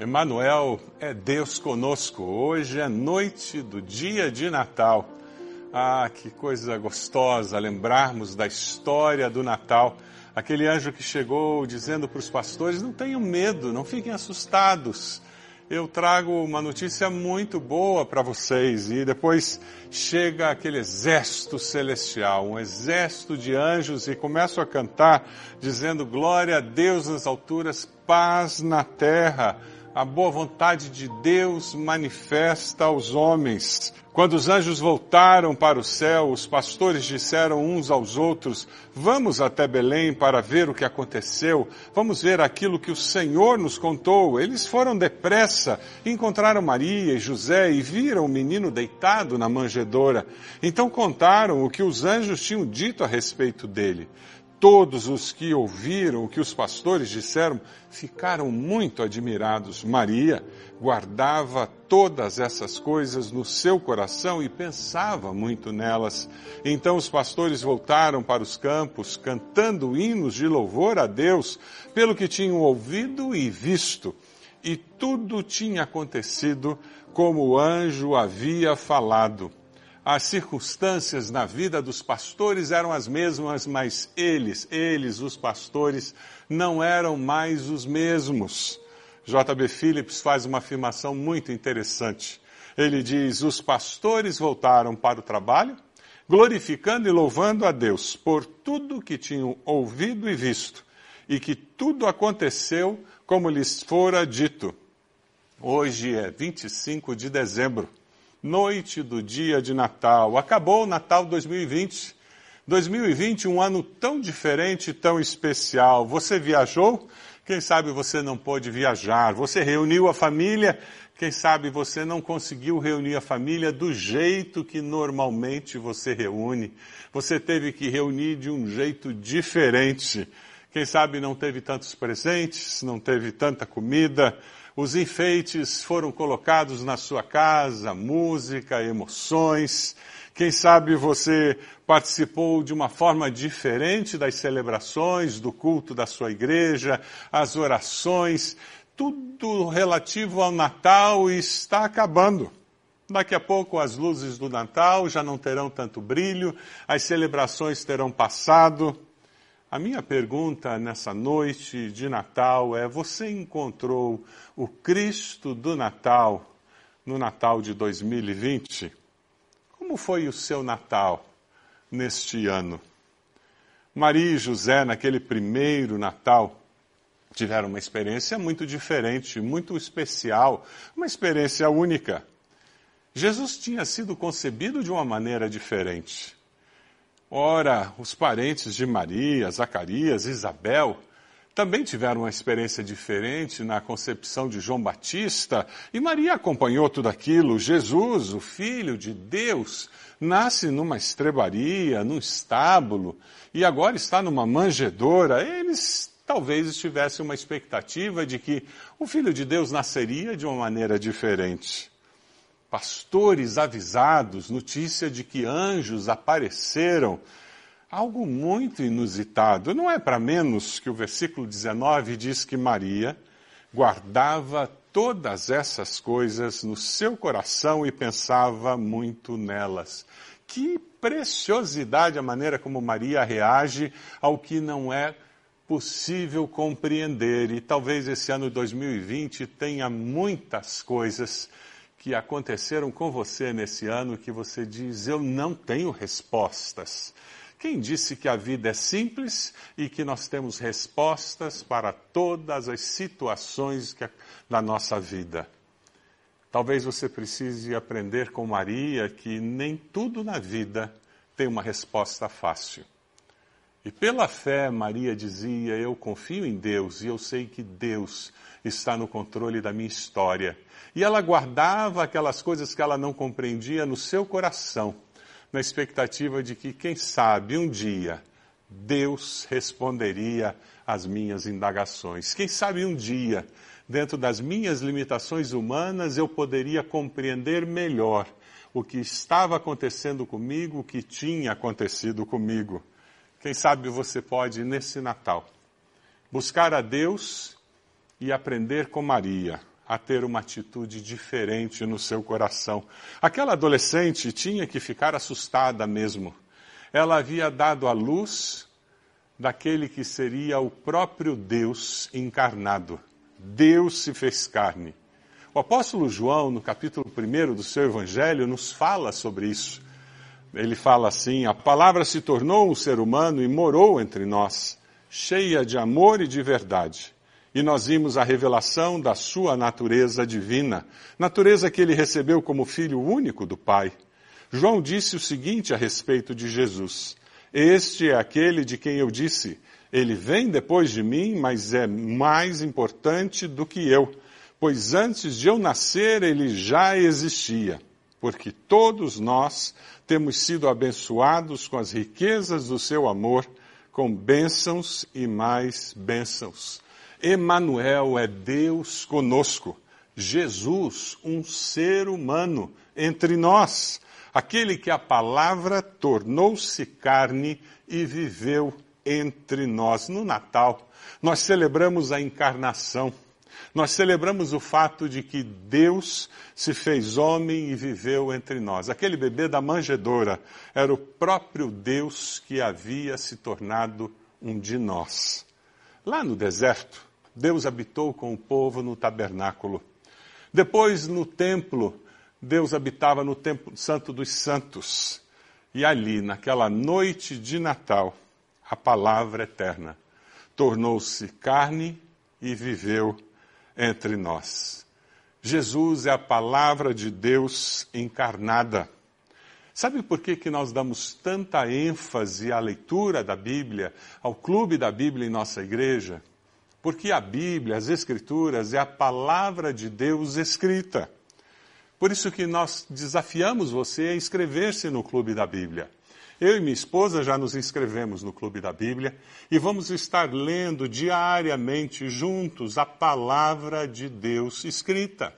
Emanuel é Deus conosco. Hoje é noite do dia de Natal. Ah, que coisa gostosa lembrarmos da história do Natal. Aquele anjo que chegou dizendo para os pastores: não tenham medo, não fiquem assustados. Eu trago uma notícia muito boa para vocês. E depois chega aquele exército celestial, um exército de anjos, e começam a cantar, dizendo: Glória a Deus nas alturas, paz na terra a boa vontade de Deus manifesta aos homens. Quando os anjos voltaram para o céu, os pastores disseram uns aos outros: Vamos até Belém para ver o que aconteceu, vamos ver aquilo que o Senhor nos contou. Eles foram depressa, encontraram Maria e José e viram o menino deitado na manjedoura. Então contaram o que os anjos tinham dito a respeito dele. Todos os que ouviram o que os pastores disseram ficaram muito admirados. Maria guardava todas essas coisas no seu coração e pensava muito nelas. Então os pastores voltaram para os campos, cantando hinos de louvor a Deus pelo que tinham ouvido e visto. E tudo tinha acontecido como o anjo havia falado as circunstâncias na vida dos pastores eram as mesmas, mas eles, eles, os pastores, não eram mais os mesmos. J.B. Phillips faz uma afirmação muito interessante. Ele diz: os pastores voltaram para o trabalho, glorificando e louvando a Deus por tudo que tinham ouvido e visto, e que tudo aconteceu como lhes fora dito. Hoje é 25 de dezembro noite do dia de Natal. Acabou o Natal 2020. 2020, um ano tão diferente, tão especial. Você viajou? Quem sabe você não pôde viajar. Você reuniu a família? Quem sabe você não conseguiu reunir a família do jeito que normalmente você reúne. Você teve que reunir de um jeito diferente. Quem sabe não teve tantos presentes, não teve tanta comida, os enfeites foram colocados na sua casa, música, emoções. Quem sabe você participou de uma forma diferente das celebrações, do culto da sua igreja, as orações, tudo relativo ao Natal está acabando. Daqui a pouco as luzes do Natal já não terão tanto brilho, as celebrações terão passado. A minha pergunta nessa noite de Natal é: você encontrou o Cristo do Natal no Natal de 2020? Como foi o seu Natal neste ano? Maria e José, naquele primeiro Natal, tiveram uma experiência muito diferente, muito especial, uma experiência única. Jesus tinha sido concebido de uma maneira diferente. Ora, os parentes de Maria, Zacarias, Isabel, também tiveram uma experiência diferente na concepção de João Batista, e Maria acompanhou tudo aquilo. Jesus, o Filho de Deus, nasce numa estrebaria, num estábulo, e agora está numa manjedoura. Eles talvez tivessem uma expectativa de que o Filho de Deus nasceria de uma maneira diferente pastores avisados, notícia de que anjos apareceram. Algo muito inusitado. Não é para menos que o versículo 19 diz que Maria guardava todas essas coisas no seu coração e pensava muito nelas. Que preciosidade a maneira como Maria reage ao que não é possível compreender. E talvez esse ano 2020 tenha muitas coisas que aconteceram com você nesse ano que você diz: Eu não tenho respostas. Quem disse que a vida é simples e que nós temos respostas para todas as situações que, da nossa vida? Talvez você precise aprender com Maria que nem tudo na vida tem uma resposta fácil. E pela fé, Maria dizia: Eu confio em Deus e eu sei que Deus está no controle da minha história e ela guardava aquelas coisas que ela não compreendia no seu coração, na expectativa de que, quem sabe, um dia Deus responderia às minhas indagações. Quem sabe um dia, dentro das minhas limitações humanas, eu poderia compreender melhor o que estava acontecendo comigo, o que tinha acontecido comigo. Quem sabe você pode, nesse Natal, buscar a Deus e aprender com Maria a ter uma atitude diferente no seu coração. Aquela adolescente tinha que ficar assustada mesmo. Ela havia dado à luz daquele que seria o próprio Deus encarnado. Deus se fez carne. O apóstolo João, no capítulo 1 do seu evangelho, nos fala sobre isso. Ele fala assim: A palavra se tornou um ser humano e morou entre nós, cheia de amor e de verdade e nós vimos a revelação da sua natureza divina, natureza que ele recebeu como filho único do Pai. João disse o seguinte a respeito de Jesus: Este é aquele de quem eu disse, ele vem depois de mim, mas é mais importante do que eu, pois antes de eu nascer ele já existia. Porque todos nós temos sido abençoados com as riquezas do seu amor, com bênçãos e mais bênçãos. Emanuel é Deus conosco. Jesus, um ser humano entre nós, aquele que a palavra tornou-se carne e viveu entre nós. No Natal, nós celebramos a encarnação. Nós celebramos o fato de que Deus se fez homem e viveu entre nós. Aquele bebê da manjedoura era o próprio Deus que havia se tornado um de nós. Lá no deserto, Deus habitou com o povo no tabernáculo. Depois, no templo, Deus habitava no templo santo dos santos. E ali, naquela noite de Natal, a palavra eterna tornou-se carne e viveu entre nós. Jesus é a palavra de Deus encarnada. Sabe por que, que nós damos tanta ênfase à leitura da Bíblia, ao clube da Bíblia em nossa igreja? Porque a Bíblia, as Escrituras, é a palavra de Deus escrita. Por isso que nós desafiamos você a inscrever-se no Clube da Bíblia. Eu e minha esposa já nos inscrevemos no Clube da Bíblia e vamos estar lendo diariamente juntos a palavra de Deus escrita.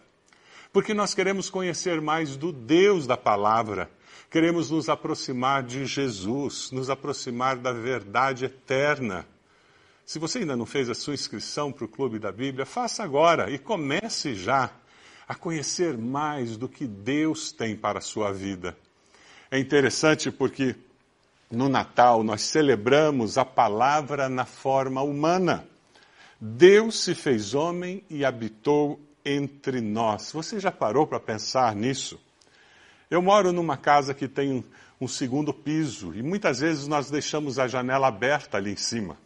Porque nós queremos conhecer mais do Deus da palavra, queremos nos aproximar de Jesus, nos aproximar da verdade eterna. Se você ainda não fez a sua inscrição para o Clube da Bíblia, faça agora e comece já a conhecer mais do que Deus tem para a sua vida. É interessante porque no Natal nós celebramos a palavra na forma humana. Deus se fez homem e habitou entre nós. Você já parou para pensar nisso? Eu moro numa casa que tem um, segundo piso e muitas vezes nós deixamos a janela aberta ali em cima.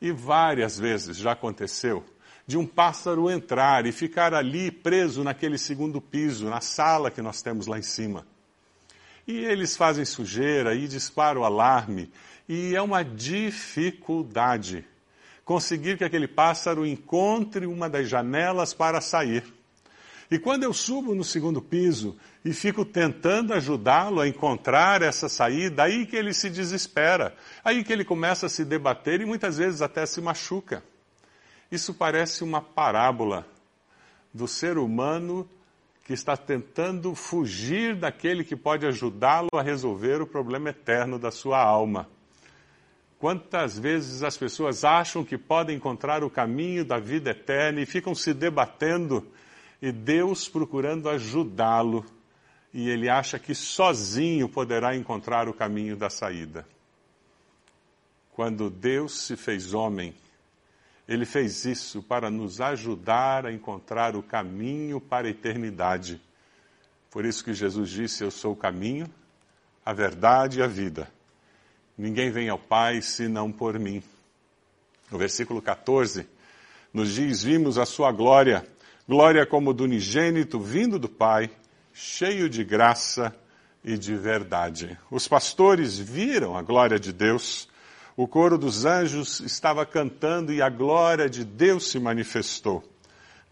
E várias vezes já aconteceu de um pássaro entrar e ficar ali preso naquele segundo piso, na sala que nós temos lá em cima. E eles fazem sujeira e disparam o alarme, e é uma dificuldade conseguir que aquele pássaro encontre uma das janelas para sair. E quando eu subo no segundo piso e fico tentando ajudá-lo a encontrar essa saída, aí que ele se desespera, aí que ele começa a se debater e muitas vezes até se machuca. Isso parece uma parábola do ser humano que está tentando fugir daquele que pode ajudá-lo a resolver o problema eterno da sua alma. Quantas vezes as pessoas acham que podem encontrar o caminho da vida eterna e ficam se debatendo e Deus procurando ajudá-lo, e ele acha que sozinho poderá encontrar o caminho da saída. Quando Deus se fez homem, ele fez isso para nos ajudar a encontrar o caminho para a eternidade. Por isso que Jesus disse: Eu sou o caminho, a verdade e a vida. Ninguém vem ao Pai senão por mim. No versículo 14, nos diz: Vimos a sua glória Glória como do unigênito vindo do Pai, cheio de graça e de verdade. Os pastores viram a glória de Deus, o coro dos anjos estava cantando e a glória de Deus se manifestou.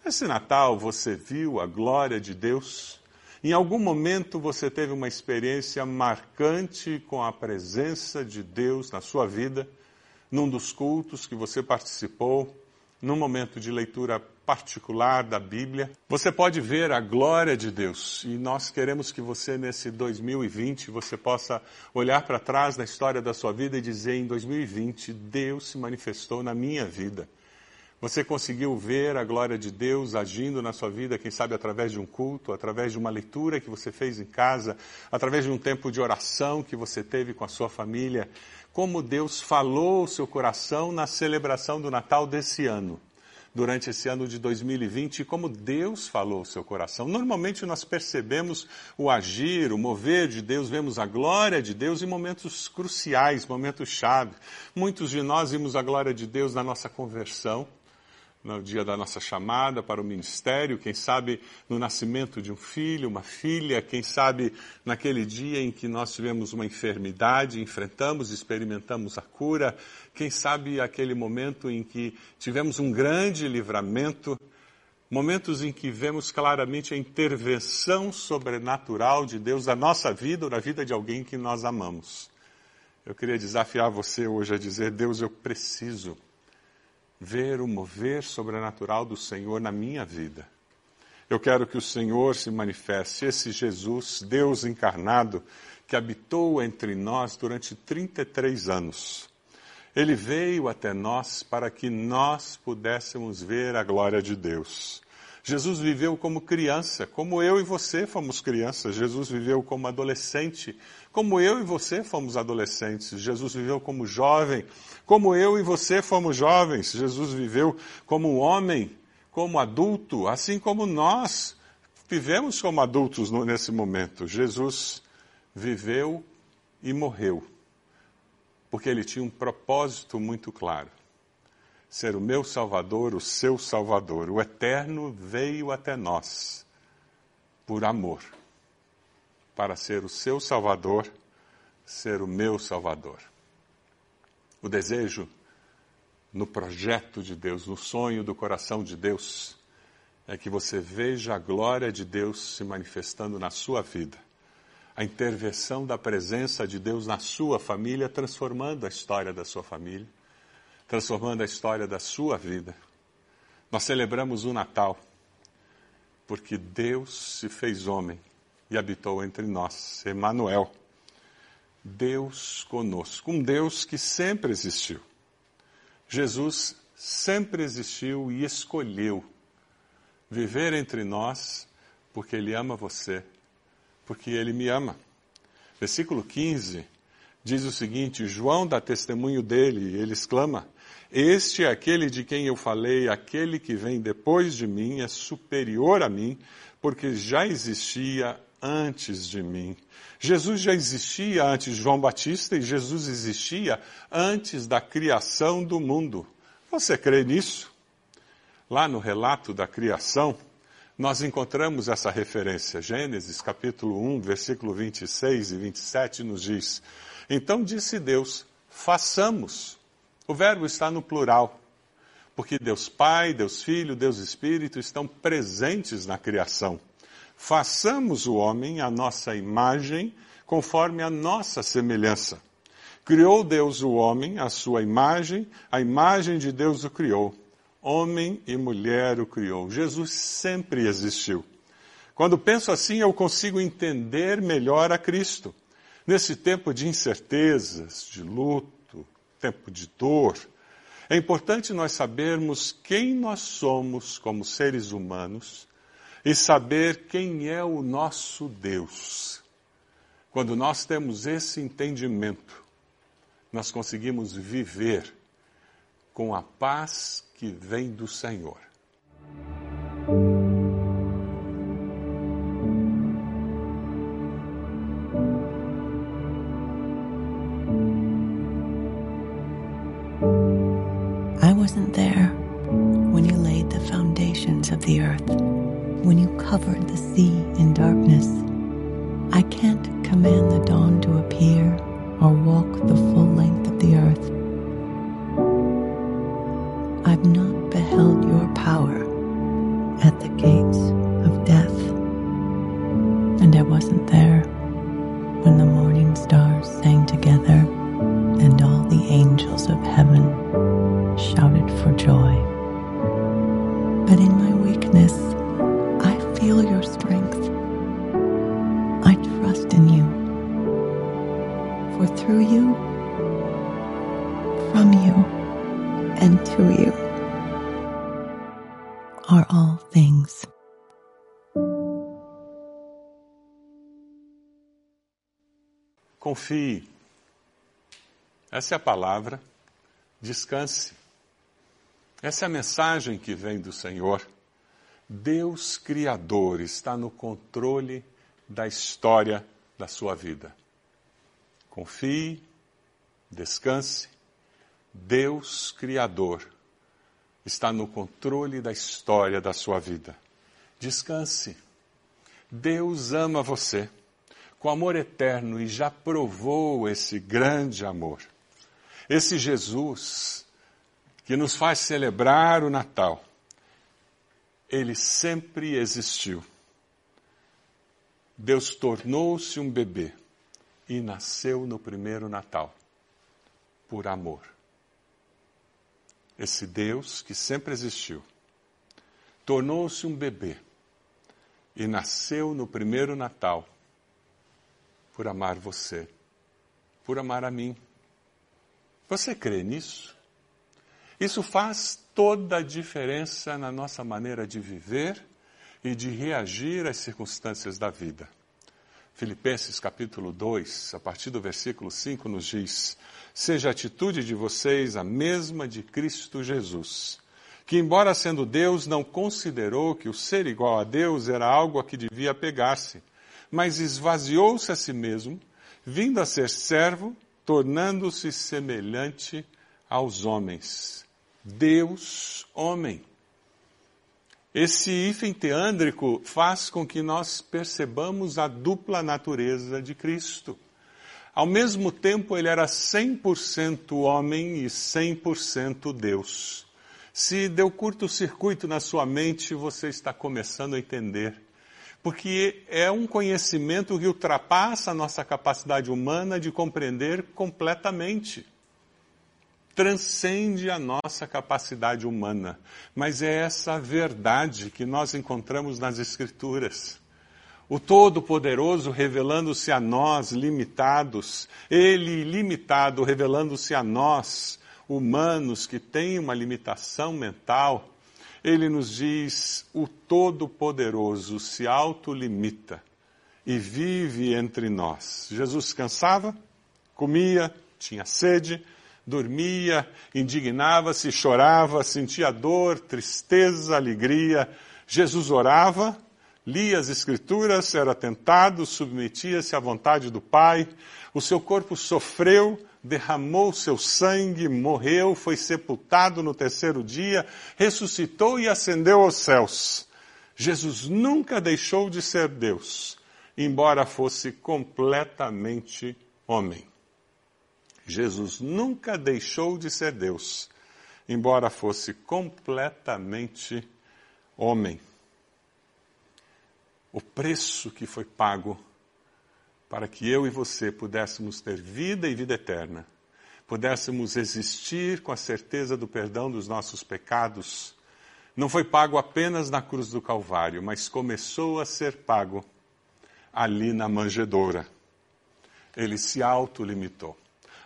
Nesse Natal você viu a glória de Deus? Em algum momento você teve uma experiência marcante com a presença de Deus na sua vida, num dos cultos que você participou, num momento de leitura particular da Bíblia, você pode ver a glória de Deus. E nós queremos que você, nesse 2020, você possa olhar para trás na história da sua vida e dizer: em 2020, Deus se manifestou na minha vida. Você conseguiu ver a glória de Deus agindo na sua vida, quem sabe através de um culto, através de uma leitura que você fez em casa, através de um tempo de oração que você teve com a sua família? Como Deus falou o seu coração na celebração do Natal desse ano? durante esse ano de 2020 e como Deus falou ao seu coração. Normalmente nós percebemos o agir, o mover de Deus, vemos a glória de Deus em momentos cruciais, momentos chave. Muitos de nós vimos a glória de Deus na nossa conversão, no dia da nossa chamada para o ministério, quem sabe no nascimento de um filho, uma filha, quem sabe naquele dia em que nós tivemos uma enfermidade, enfrentamos, experimentamos a cura, quem sabe aquele momento em que tivemos um grande livramento, momentos em que vemos claramente a intervenção sobrenatural de Deus na nossa vida ou na vida de alguém que nós amamos. Eu queria desafiar você hoje a dizer: Deus, eu preciso ver o mover sobrenatural do Senhor na minha vida. Eu quero que o Senhor se manifeste, esse Jesus, Deus encarnado, que habitou entre nós durante 33 anos. Ele veio até nós para que nós pudéssemos ver a glória de Deus. Jesus viveu como criança, como eu e você fomos crianças. Jesus viveu como adolescente, como eu e você fomos adolescentes. Jesus viveu como jovem, como eu e você fomos jovens. Jesus viveu como homem, como adulto, assim como nós vivemos como adultos nesse momento. Jesus viveu e morreu, porque ele tinha um propósito muito claro ser o meu Salvador, o seu Salvador. O Eterno veio até nós por amor, para ser o seu Salvador, ser o meu Salvador. O desejo no projeto de Deus, no sonho do coração de Deus, é que você veja a glória de Deus se manifestando na sua vida. A intervenção da presença de Deus na sua família, transformando a história da sua família transformando a história da sua vida. Nós celebramos o Natal porque Deus se fez homem e habitou entre nós, Emmanuel. Deus conosco, um Deus que sempre existiu. Jesus sempre existiu e escolheu viver entre nós porque Ele ama você, porque Ele me ama. Versículo 15 diz o seguinte: João dá testemunho dele, ele exclama: este é aquele de quem eu falei, aquele que vem depois de mim é superior a mim, porque já existia antes de mim. Jesus já existia antes de João Batista e Jesus existia antes da criação do mundo. Você crê nisso? Lá no relato da criação, nós encontramos essa referência. Gênesis capítulo 1, versículo 26 e 27 nos diz: Então disse Deus: façamos o verbo está no plural, porque Deus Pai, Deus Filho, Deus Espírito estão presentes na criação. Façamos o homem à nossa imagem, conforme a nossa semelhança. Criou Deus o homem à sua imagem, a imagem de Deus o criou. Homem e mulher o criou. Jesus sempre existiu. Quando penso assim, eu consigo entender melhor a Cristo. Nesse tempo de incertezas, de luto, tempo de dor, é importante nós sabermos quem nós somos como seres humanos e saber quem é o nosso Deus. Quando nós temos esse entendimento, nós conseguimos viver com a paz que vem do Senhor. Confie. Essa é a palavra. Descanse. Essa é a mensagem que vem do Senhor. Deus Criador está no controle da história da sua vida. Confie, descanse. Deus Criador está no controle da história da sua vida. Descanse. Deus ama você com amor eterno e já provou esse grande amor. Esse Jesus que nos faz celebrar o Natal, ele sempre existiu. Deus tornou-se um bebê e nasceu no primeiro Natal, por amor. Esse Deus que sempre existiu, tornou-se um bebê e nasceu no primeiro Natal, por amar você, por amar a mim. Você crê nisso? Isso faz toda a diferença na nossa maneira de viver e de reagir às circunstâncias da vida. Filipenses capítulo 2, a partir do versículo 5, nos diz: Seja a atitude de vocês a mesma de Cristo Jesus, que, embora sendo Deus, não considerou que o ser igual a Deus era algo a que devia pegar-se, mas esvaziou-se a si mesmo, vindo a ser servo, tornando-se semelhante aos homens. Deus, homem. Esse hífen teândrico faz com que nós percebamos a dupla natureza de Cristo. Ao mesmo tempo, ele era 100% homem e 100% Deus. Se deu curto-circuito na sua mente, você está começando a entender. Porque é um conhecimento que ultrapassa a nossa capacidade humana de compreender completamente transcende a nossa capacidade humana. Mas é essa verdade que nós encontramos nas Escrituras. O Todo-Poderoso revelando-se a nós, limitados, Ele limitado revelando-se a nós, humanos que têm uma limitação mental. Ele nos diz: o Todo-Poderoso se autolimita e vive entre nós. Jesus cansava, comia, tinha sede, dormia, indignava-se, chorava, sentia dor, tristeza, alegria. Jesus orava, lia as Escrituras, era tentado, submetia-se à vontade do Pai. O seu corpo sofreu, derramou seu sangue, morreu, foi sepultado no terceiro dia, ressuscitou e ascendeu aos céus. Jesus nunca deixou de ser Deus, embora fosse completamente homem. Jesus nunca deixou de ser Deus, embora fosse completamente homem. O preço que foi pago para que eu e você pudéssemos ter vida e vida eterna, pudéssemos existir com a certeza do perdão dos nossos pecados, não foi pago apenas na cruz do Calvário, mas começou a ser pago ali na manjedoura. Ele se autolimitou.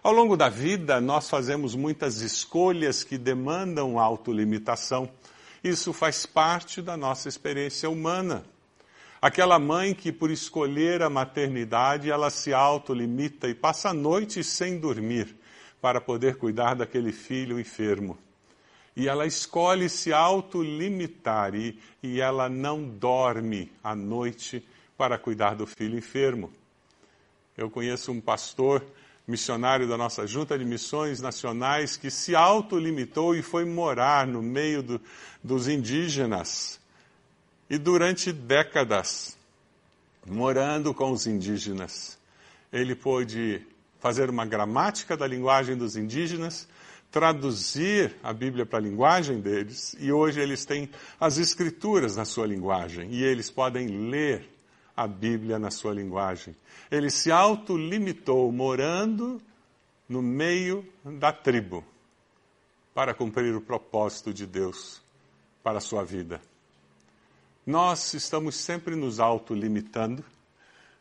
Ao longo da vida, nós fazemos muitas escolhas que demandam autolimitação. Isso faz parte da nossa experiência humana. Aquela mãe que, por escolher a maternidade, ela se autolimita e passa noites sem dormir para poder cuidar daquele filho enfermo. E ela escolhe se autolimitar e, e ela não dorme à noite para cuidar do filho enfermo. Eu conheço um pastor missionário da nossa Junta de Missões Nacionais, que se autolimitou e foi morar no meio do, dos indígenas. E durante décadas, morando com os indígenas, ele pôde fazer uma gramática da linguagem dos indígenas, traduzir a Bíblia para a linguagem deles, e hoje eles têm as escrituras na sua linguagem, e eles podem ler a Bíblia na sua linguagem. Ele se autolimitou morando no meio da tribo para cumprir o propósito de Deus para a sua vida. Nós estamos sempre nos autolimitando.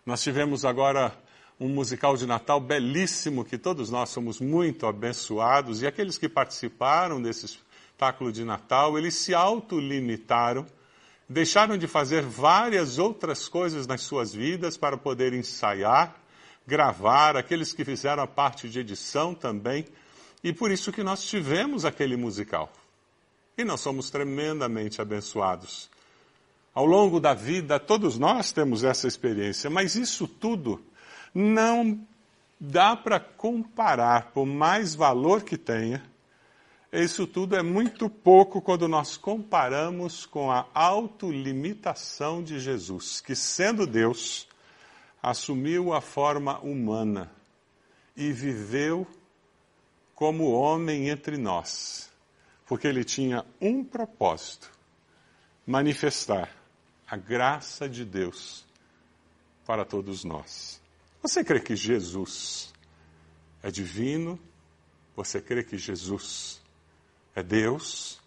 Nós tivemos agora um musical de Natal belíssimo que todos nós somos muito abençoados e aqueles que participaram desse espetáculo de Natal, eles se autolimitaram deixaram de fazer várias outras coisas nas suas vidas para poder ensaiar, gravar, aqueles que fizeram a parte de edição também, e por isso que nós tivemos aquele musical. E nós somos tremendamente abençoados. Ao longo da vida, todos nós temos essa experiência, mas isso tudo não dá para comparar, por mais valor que tenha, isso tudo é muito pouco quando nós comparamos com a autolimitação de Jesus, que sendo Deus, assumiu a forma humana e viveu como homem entre nós, porque ele tinha um propósito: manifestar a graça de Deus para todos nós. Você crê que Jesus é divino? Você crê que Jesus é Deus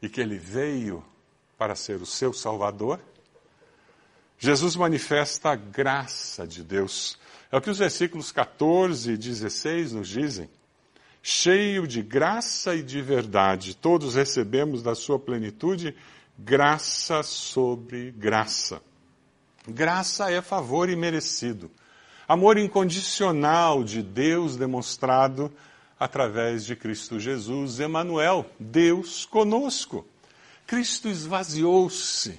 e que ele veio para ser o seu Salvador? Jesus manifesta a graça de Deus. É o que os versículos 14 e 16 nos dizem. Cheio de graça e de verdade, todos recebemos da sua plenitude graça sobre graça. Graça é favor imerecido. Amor incondicional de Deus demonstrado através de Cristo Jesus, Emanuel, Deus conosco. Cristo esvaziou-se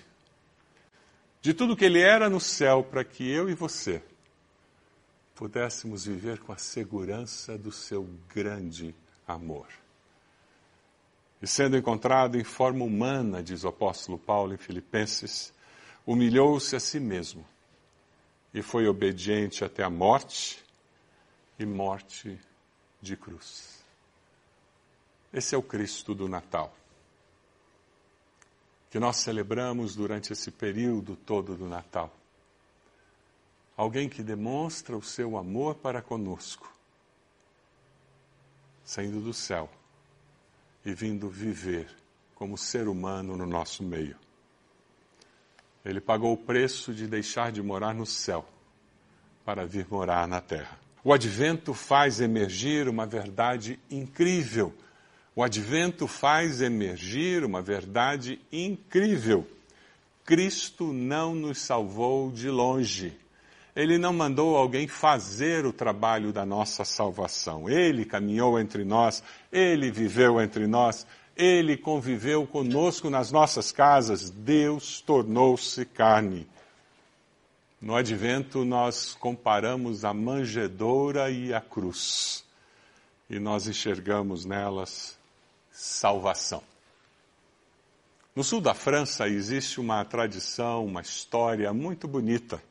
de tudo que ele era no céu para que eu e você pudéssemos viver com a segurança do seu grande amor. E sendo encontrado em forma humana, diz o apóstolo Paulo em Filipenses, humilhou-se a si mesmo e foi obediente até a morte e morte de cruz. Esse é o Cristo do Natal, que nós celebramos durante esse período todo do Natal. Alguém que demonstra o seu amor para conosco, saindo do céu e vindo viver como ser humano no nosso meio. Ele pagou o preço de deixar de morar no céu para vir morar na terra. O advento faz emergir uma verdade incrível. O advento faz emergir uma verdade incrível. Cristo não nos salvou de longe. Ele não mandou alguém fazer o trabalho da nossa salvação. Ele caminhou entre nós, ele viveu entre nós, ele conviveu conosco nas nossas casas. Deus tornou-se carne. No advento, nós comparamos a manjedoura e a cruz, e nós enxergamos nelas salvação. No sul da França existe uma tradição, uma história muito bonita,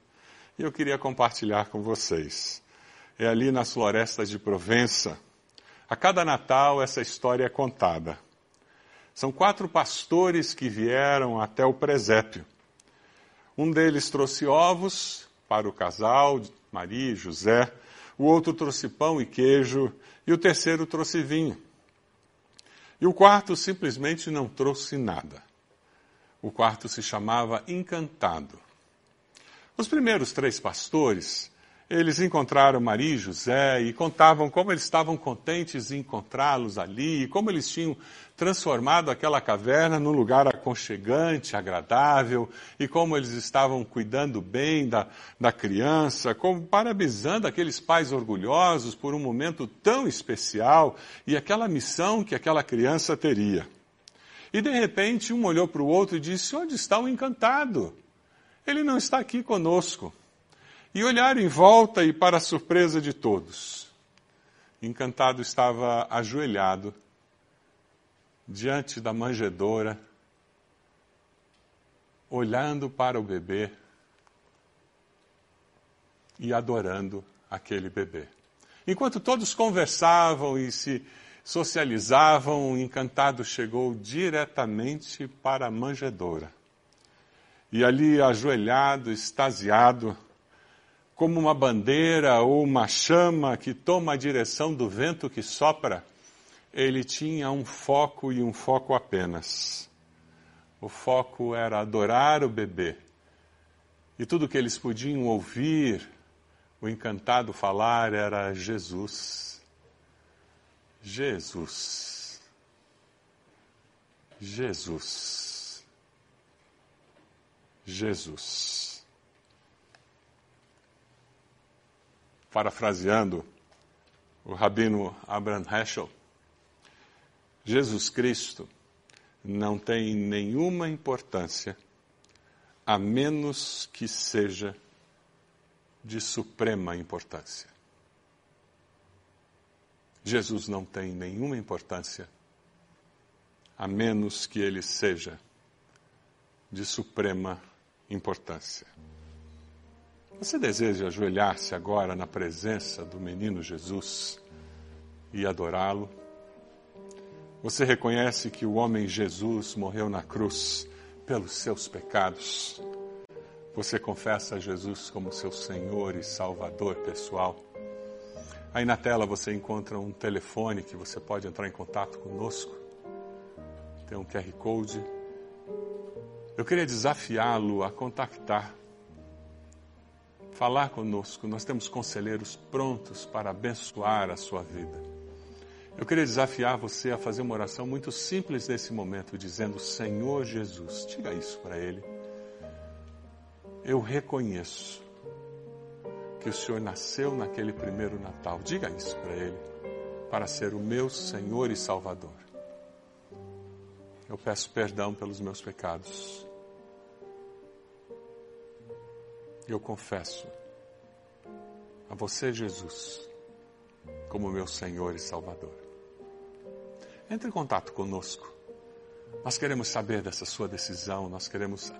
e eu queria compartilhar com vocês. É ali nas florestas de Provença. A cada Natal essa história é contada. São quatro pastores que vieram até o presépio um deles trouxe ovos para o casal, Maria e José, o outro trouxe pão e queijo, e o terceiro trouxe vinho. E o quarto simplesmente não trouxe nada. O quarto se chamava Encantado. Os primeiros três pastores eles encontraram Maria e José e contavam como eles estavam contentes em encontrá-los ali, e como eles tinham transformado aquela caverna num lugar aconchegante, agradável, e como eles estavam cuidando bem da, da criança, como parabenizando aqueles pais orgulhosos por um momento tão especial e aquela missão que aquela criança teria. E de repente um olhou para o outro e disse: Onde está o encantado? Ele não está aqui conosco e olharam em volta e, para a surpresa de todos, Encantado estava ajoelhado diante da manjedoura, olhando para o bebê e adorando aquele bebê. Enquanto todos conversavam e se socializavam, o encantado chegou diretamente para a manjedoura. E ali, ajoelhado, extasiado, como uma bandeira ou uma chama que toma a direção do vento que sopra, ele tinha um foco e um foco apenas. O foco era adorar o bebê. E tudo que eles podiam ouvir, o encantado falar, era Jesus. Jesus. Jesus. Jesus. parafraseando o rabino Abraham Heschel, Jesus Cristo não tem nenhuma importância a menos que seja de suprema importância. Jesus não tem nenhuma importância a menos que ele seja de suprema importância. Você deseja ajoelhar-se agora na presença do menino Jesus e adorá-lo? Você reconhece que o homem Jesus morreu na cruz pelos seus pecados? Você confessa a Jesus como seu Senhor e Salvador pessoal? Aí na tela você encontra um telefone que você pode entrar em contato conosco. Tem um QR Code. Eu queria desafiá-lo a contactar, falar conosco. Nós temos conselheiros prontos para abençoar a sua vida. Eu queria desafiar você a fazer uma oração muito simples nesse momento, dizendo: Senhor Jesus, diga isso para Ele. Eu reconheço que o Senhor nasceu naquele primeiro Natal. Diga isso para Ele, para ser o meu Senhor e Salvador. Eu peço perdão pelos meus pecados. Eu confesso a você, Jesus, como meu Senhor e Salvador. Entre em contato conosco. Nós queremos saber dessa sua decisão, nós queremos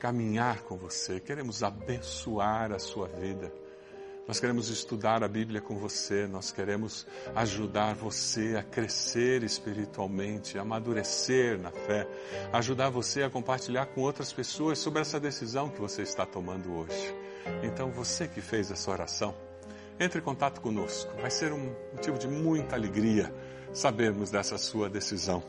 caminhar com você, queremos abençoar a sua vida. Nós queremos estudar a Bíblia com você, nós queremos ajudar você a crescer espiritualmente, a amadurecer na fé, ajudar você a compartilhar com outras pessoas sobre essa decisão que você está tomando hoje. Então, você que fez essa oração, entre em contato conosco. Vai ser um motivo de muita alegria sabermos dessa sua decisão.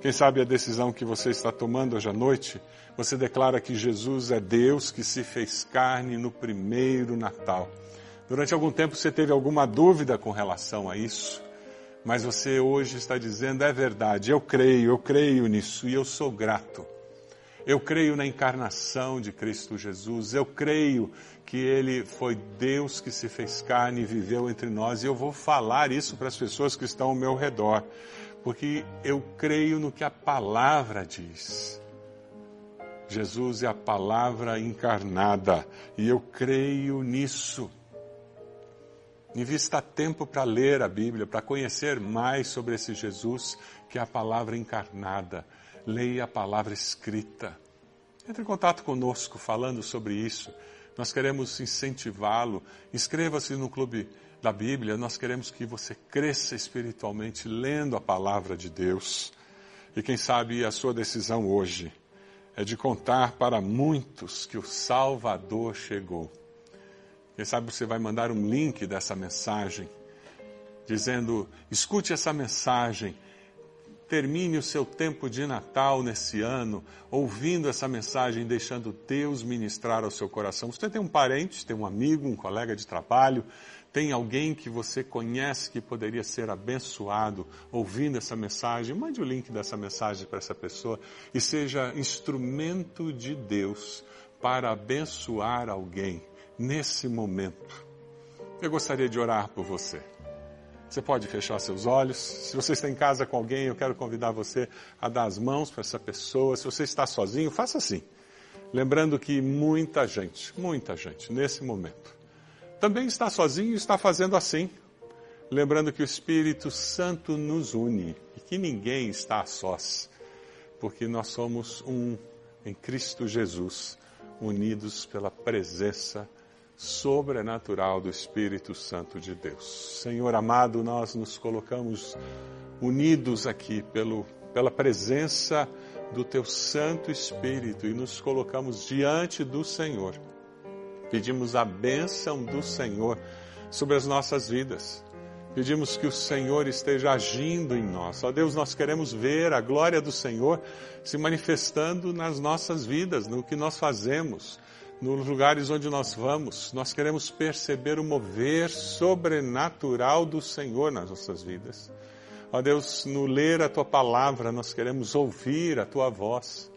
Quem sabe a decisão que você está tomando hoje à noite, você declara que Jesus é Deus que se fez carne no primeiro Natal. Durante algum tempo você teve alguma dúvida com relação a isso, mas você hoje está dizendo: é verdade, eu creio, eu creio nisso e eu sou grato. Eu creio na encarnação de Cristo Jesus, eu creio que Ele foi Deus que se fez carne e viveu entre nós, e eu vou falar isso para as pessoas que estão ao meu redor, porque eu creio no que a palavra diz. Jesus é a palavra encarnada, e eu creio nisso. Invista tempo para ler a Bíblia, para conhecer mais sobre esse Jesus que é a palavra encarnada. Leia a palavra escrita. Entre em contato conosco falando sobre isso. Nós queremos incentivá-lo. Inscreva-se no Clube da Bíblia. Nós queremos que você cresça espiritualmente lendo a palavra de Deus. E quem sabe a sua decisão hoje é de contar para muitos que o Salvador chegou quem sabe você vai mandar um link dessa mensagem, dizendo: escute essa mensagem, termine o seu tempo de Natal nesse ano, ouvindo essa mensagem, deixando Deus ministrar ao seu coração. Você tem um parente, tem um amigo, um colega de trabalho, tem alguém que você conhece que poderia ser abençoado ouvindo essa mensagem, mande o link dessa mensagem para essa pessoa e seja instrumento de Deus para abençoar alguém nesse momento. Eu gostaria de orar por você. Você pode fechar seus olhos. Se você está em casa com alguém, eu quero convidar você a dar as mãos para essa pessoa. Se você está sozinho, faça assim. Lembrando que muita gente, muita gente, nesse momento, também está sozinho e está fazendo assim. Lembrando que o Espírito Santo nos une e que ninguém está a sós, porque nós somos um em Cristo Jesus, unidos pela presença sobrenatural do Espírito Santo de Deus. Senhor amado, nós nos colocamos unidos aqui pelo, pela presença do Teu Santo Espírito e nos colocamos diante do Senhor. Pedimos a bênção do Senhor sobre as nossas vidas. Pedimos que o Senhor esteja agindo em nós. Ó Deus, nós queremos ver a glória do Senhor se manifestando nas nossas vidas, no que nós fazemos, nos lugares onde nós vamos, nós queremos perceber o mover sobrenatural do Senhor nas nossas vidas. Ó Deus, no ler a tua palavra, nós queremos ouvir a tua voz.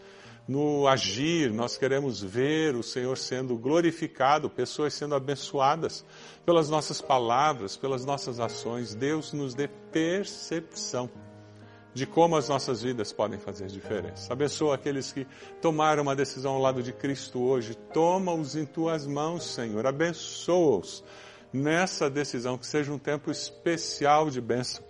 no agir, nós queremos ver o Senhor sendo glorificado, pessoas sendo abençoadas pelas nossas palavras, pelas nossas ações. Deus nos dê percepção de como as nossas vidas podem fazer diferença. Abençoa aqueles que tomaram uma decisão ao lado de Cristo hoje. Toma-os em tuas mãos, Senhor. Abençoa-os nessa decisão, que seja um tempo especial de bênção,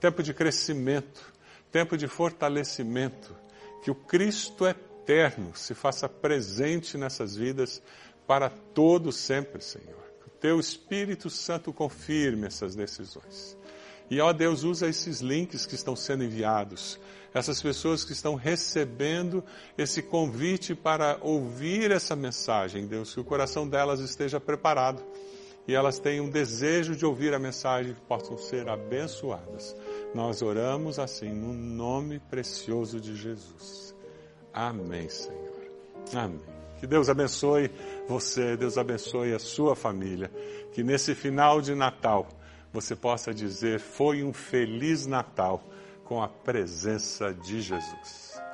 tempo de crescimento, tempo de fortalecimento, que o Cristo eterno se faça presente nessas vidas para todo sempre, Senhor. Que o teu Espírito Santo confirme essas decisões. E ó Deus, usa esses links que estão sendo enviados, essas pessoas que estão recebendo esse convite para ouvir essa mensagem, Deus, que o coração delas esteja preparado e elas tenham um desejo de ouvir a mensagem que possam ser abençoadas. Nós oramos assim no nome precioso de Jesus. Amém, Senhor. Amém. Que Deus abençoe você, Deus abençoe a sua família. Que nesse final de Natal você possa dizer: Foi um feliz Natal com a presença de Jesus.